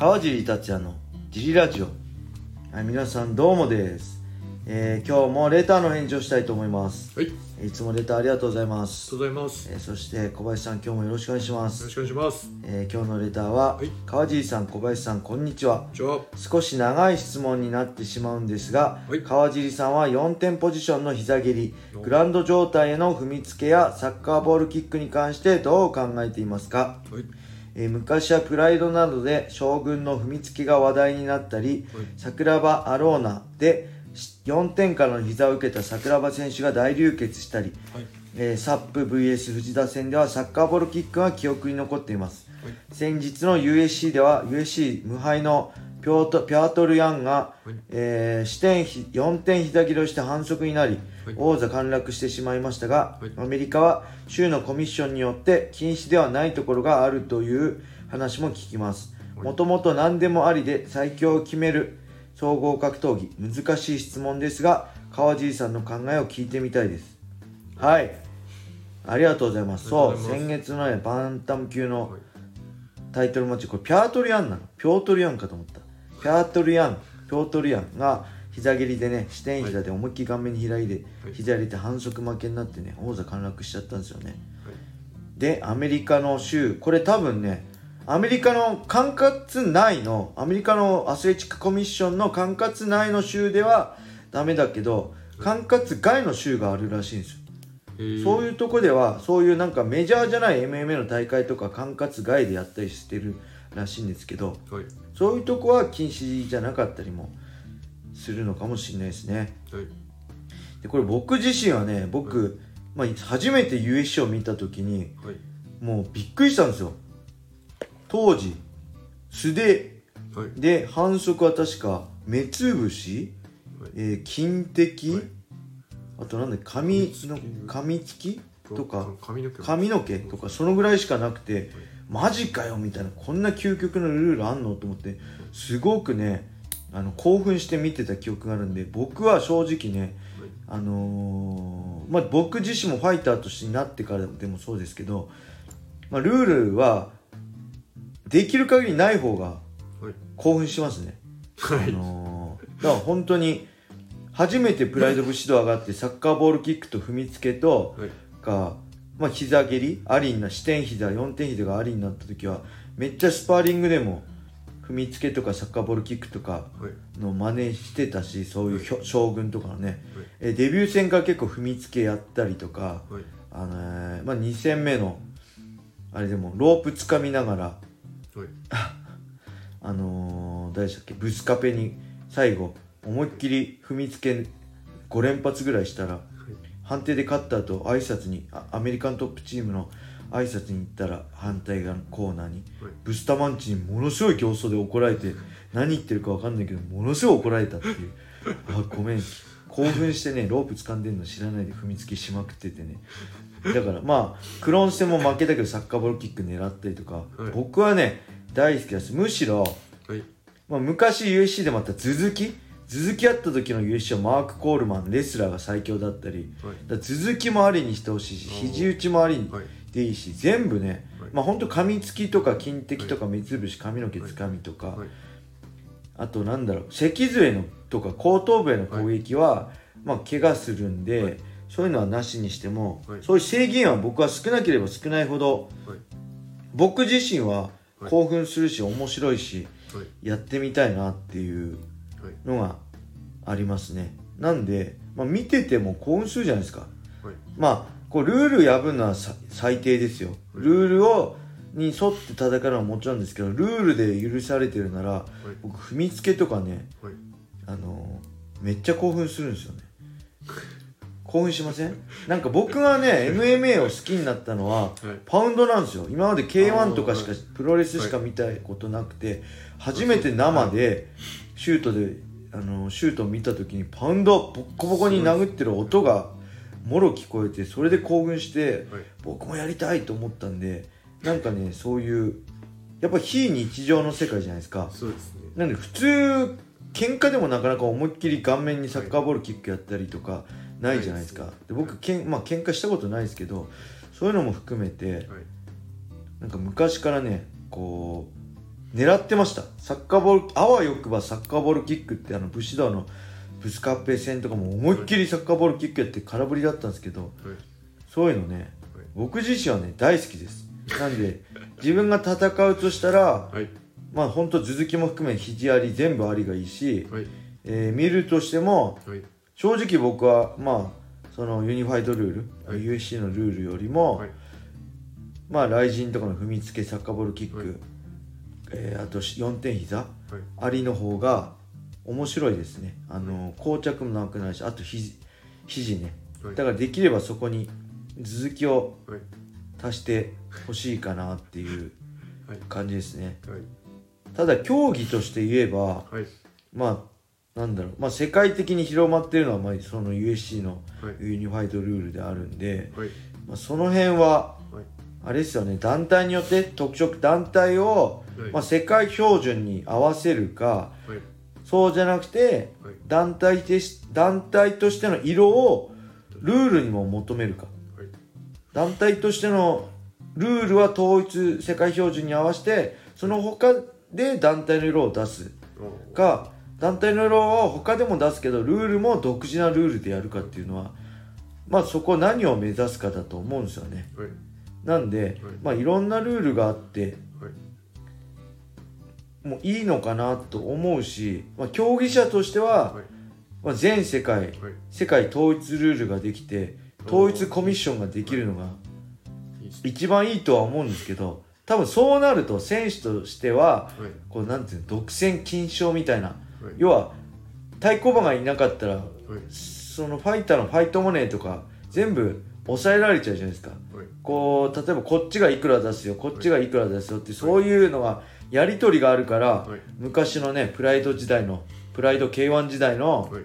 川尻達也のジリラジオ、はい、皆さんどうもです、えー今日もレターの返事をしたいと思います。はい、いつもレターありがとうございまがすとうございます。よえーそして小林さん今日もよろしくお願いします。ろしくお願いします。えー今日のレターは、はい。川尻さん小林さんこんにちは。少し長い質問になってしまうんですが、はい。川尻さんは4点ポジションの膝蹴りお。グラウンド状態への踏みつけやサッカーボールキックに関してどう考えていますか、はい、えー昔はプライドなどで将軍の踏みつけが話題になったり、はい。桜庭アローナで4点からの膝を受けた桜庭選手が大流血したり、はい、えーサップ VS 藤田戦ではサッカーボールキックが記憶に残っています。はい、先日の USC では USC 無敗のピョートピャートル・ヤンが、はい。えー視点ひ4点膝切りをして反則になり、はい。王座陥落してしまいましたが、はい。アメリカは州のコミッションによって禁止ではないところがあるという話も聞きます。はい。もともと何でもありで最強を決める総合格闘技難しい質問ですが川尻さんの考えを聞いてみたいです。はい。ありがとうございます。そう先月のねバンタム級のはい、タイトルマッチこれピャートルヤンなの？ピョートルヤンかと思ったピャートルヤンピョートルヤンが膝蹴りでね視点膝で思いっきり顔面に開いて、はい。膝入れて反則負けになってね王座陥落しちゃったんですよね。はい、でアメリカの州これ多分ねアメリカの管轄内のアメリカのアスレチックコミッションの管轄内の州ではダメだけど管轄外の州があるらしいんですよ。えー。そういうとこではそういうなんかメジャーじゃない MMA の大会とか管轄外でやったりしてるらしいんですけどはい、そういうとこは禁止じゃなかったりもするのかもしれないですね。はい、でこれ僕自身はね僕、まあ、初めて USC を見た時にはい、もうびっくりしたんですよ。当時素手はい、で反則は確か目つぶし、はい。えー金的、はい。あとなんだ髪の噛髪つきとか？髪の毛。とかそのぐらいしかなくてマジかよみたいなこんな究極のルールあんのと思ってすごくねあの興奮して見てた記憶があるんで僕は正直ねあのーまあ僕自身もファイターとしてなってからでもそうですけど、まあ、ルールはできる限りない方がはい、興奮しますね、はい、あのーだから本当に初めてプライド武士道上がってサッカーボールキックと踏みつけとはい、が、まあ、膝蹴りありにな視点膝4点膝がありになった時はめっちゃスパーリングでも踏みつけとかサッカーボールキックとかはい、の真似してたしそういう将軍とかのね、はい。えデビュー戦から結構踏みつけやったりとか、はい、あのーまあ、2戦目のあれでもロープつかみながらはい、あのー、誰でしたっけブスカペに最後思いっきり踏みつけ5連発ぐらいしたら判定で勝った後挨拶にあアメリカントップチームの挨拶に行ったら反対側のコーナーにはい。ブスタマンチにものすごい競争で怒られて何言ってるか分かんないけどものすごい怒られたっていう。あごめん。興奮してねロープ掴んでんの知らないで踏みつけしまくっててね。だからまあクローン戦も負けたけどサッカーボールキック狙ったりとか、はい。僕はね大好きですむしろ、はい、まあ、昔 USC でまた続き続きあった時の USC はマーク・コールマンレスラーが最強だったり。はい、続きもありにしてほしいし肘打ちもありはい、でいいし全部ね、はい。まあ本当噛みつきとか金的とか目つぶし髪の毛つかみとか、はい、あとなんだろう脊髄へのとか後頭部への攻撃は、まあ怪我するんで、はい。そういうのはなしにしても、はい。そういう制限は僕は少なければ少ないほどはい、僕自身ははい。興奮するし面白いしはい、やってみたいなっていうはい、のがありますね。なんで、まあ、見てても興奮するじゃないですか。はい、まあこうルール破るのはさ最低ですよ。ルールをに沿って戦うのはもちろんですけどルールで許されてるなら僕踏みつけとかねはい、あのめっちゃ興奮するんですよね。興奮しません？なんか僕がね MMA を好きになったのははい、パウンドなんですよ。今まで K1 とかしかプロレスしか見たことなくて初めて生でシュートであのシュートを見た時にパウンドボッコボコに殴ってる音がもろ聞こえてそれで興奮してはい、僕もやりたいと思ったんでなんかねそういうやっぱ非日常の世界じゃないですか。そうですね。なんで普通喧嘩でもなかなか思いっきり顔面にサッカーボールキックやったりとかないじゃないですか。で僕けんまあ喧嘩したことないですけどそういうのも含めてはい、なんか昔からねこう狙ってました。サッカーボールあわよくばサッカーボールキックってあの武士道のブスカッペ戦とかも思いっきりサッカーボールキックやって空振りだったんですけどはい。そういうのね僕自身はね大好きです。なんで自分が戦うとしたらはい。まあ本当続きも含め肘あり全部ありがいいし、はい。えー見るとしてもはい。正直僕はまあそのユニファイドルール、はい。USC のルールよりも、はい。まあ雷神とかの踏みつけサッカーボールキック、はいえーあと4点膝？はい。ありの方が面白いですね。あの膠着もなくなるしあと肘肘ね。はい。だからできればそこに続きをはい。足してほしいかなっていうはい。感じですね。はい。ただ競技として言えばはい。まあなんだろう、まあ、世界的に広まってるのは、まあ、その USC のはい。ユニファイドルールであるんで、はい。まあ、その辺ははいあれですよね。団体によって特色団体を、はい。まあ、世界標準に合わせるかはい。そうじゃなくてはい。団体でし団体としての色をルールにも求めるか。はい。団体としてのルールは統一世界標準に合わせてその他で団体の色を出すか。団体の色は他でも出すけどルールも独自なルールでやるかっていうのはまあそこ何を目指すかだと思うんですよね。はいなんで、はい。まあいろんなルールがあってはい。もういいのかなと思うし、まあ、競技者としては、はい。まあ、全世界はい。世界統一ルールができて統一コミッションができるのが一番いいとは思うんですけど多分そうなると選手としてははい。こうなんていうの独占禁止みたいなはい。要は対抗馬がいなかったらはい。そのファイターのファイトモネーとか全部抑えられちゃうじゃないですか。はい。こう例えばこっちがいくら出すよこっちがいくら出すよってそういうのがやり取りがあるからはい。昔のねプライド時代のプライド K1 時代の、はい。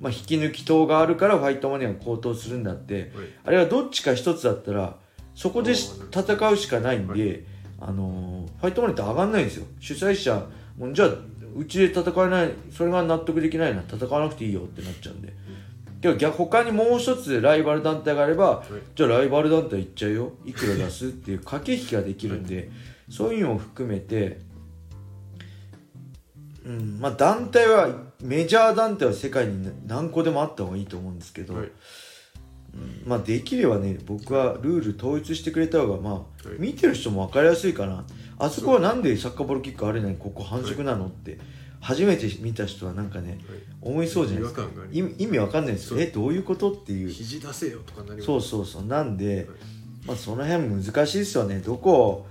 まあ、引き抜き等があるからファイトモネーが高騰するんだってはい。あれはどっちか一つだったらそこで戦うしかないんで、はあのーファイトモネーって上がんないんですよ。主催者もうじゃあうちで戦えないそれが納得できないな戦わなくていいよってなっちゃうんでけど逆他にもう一つライバル団体があれば、じゃあライバル団体行っちゃうよ。いくら出すっていう駆け引きができるんで、そういうのも含めてうんまあ団体はメジャー団体は世界に何個でもあった方がいいと思うんですけど、はいうん。まあできればね僕はルール統一してくれた方がまあ、はい。見てる人も分かりやすいかな。あそこはなんでサッカーボールキックあるのにここ反則なのって初めて見た人はなんかねはい。思いそうじゃないですか。意味わかんない。ですよ。えどういうことっていう。肘出せよとかなりそうそうそう。なんで、はい。まあその辺難しいですよね。どこ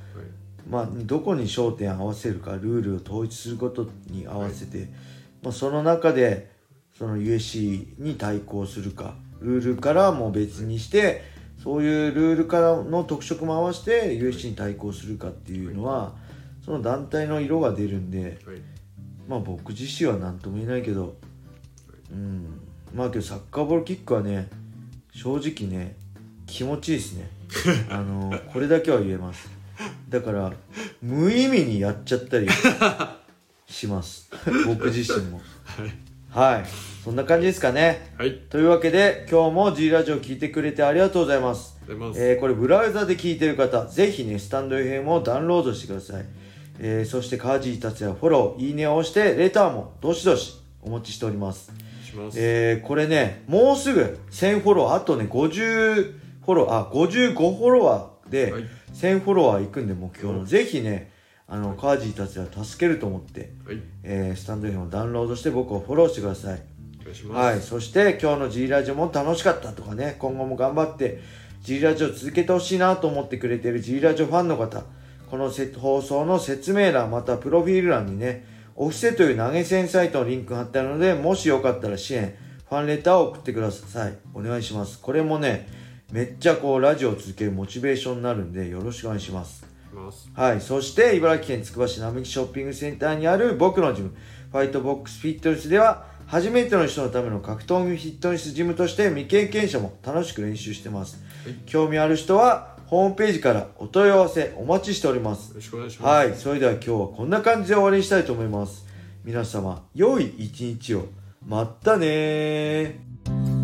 まあ、どこに焦点を合わせるかルールを統一することに合わせて、まあ、その中でその USC に対抗するかルールからも別にしてそういうルールからの特色も合わせて USC に対抗するかっていうのはその団体の色が出るんで、はい。まあ、僕自身は何とも言えないけど、うん、まあけどサッカーボールキックはね正直ね気持ちいいですね。あのこれだけは言えます。だから無意味にやっちゃったりします。僕自身も。はいはい。そんな感じですかね。はい。というわけで今日も G ラジオ聞いてくれてありがとうございます。ありがとうございます。えーこれブラウザで聞いてる方ぜひねスタンド FM をダウンロードしてください、えーそしてカージー達也フォローいいねを押してレターもどしどしお待ちしております。します。えーこれねもうすぐ1000フォロワーあとね50フォローあ55フォロワーではい。1000フォロワーいくんで目標の。ぜひねあのカージー達也助けると思って、はいえースタンド FM をダウンロードして僕をフォローしてくださいお願いしますはい、そして今日の G ラジオも楽しかったとかね、今後も頑張って G ラジオ続けてほしいなと思ってくれてる G ラジオファンの方、このせ放送の説明欄またプロフィール欄にね、オフセという投げ銭サイトのリンクが貼ってあるので、もしよかったら支援、ファンレターを送ってください。お願いします。これもね、めっちゃこうラジオを続けるモチベーションになるんでよろしくお願いします。はい。そして、茨城県つくば市並木ショッピングセンターにある僕のジム、ファイトボックスフィットネスでは、初めての人のための格闘技フィットネスジムとして未経験者も楽しく練習してます。はい興味ある人は、ホームページからお問い合わせお待ちしておりますよ。ろしくお願いしますはい。それでは今日はこんな感じで終わりにしたいと思います。皆様、良い一日を。まったねー。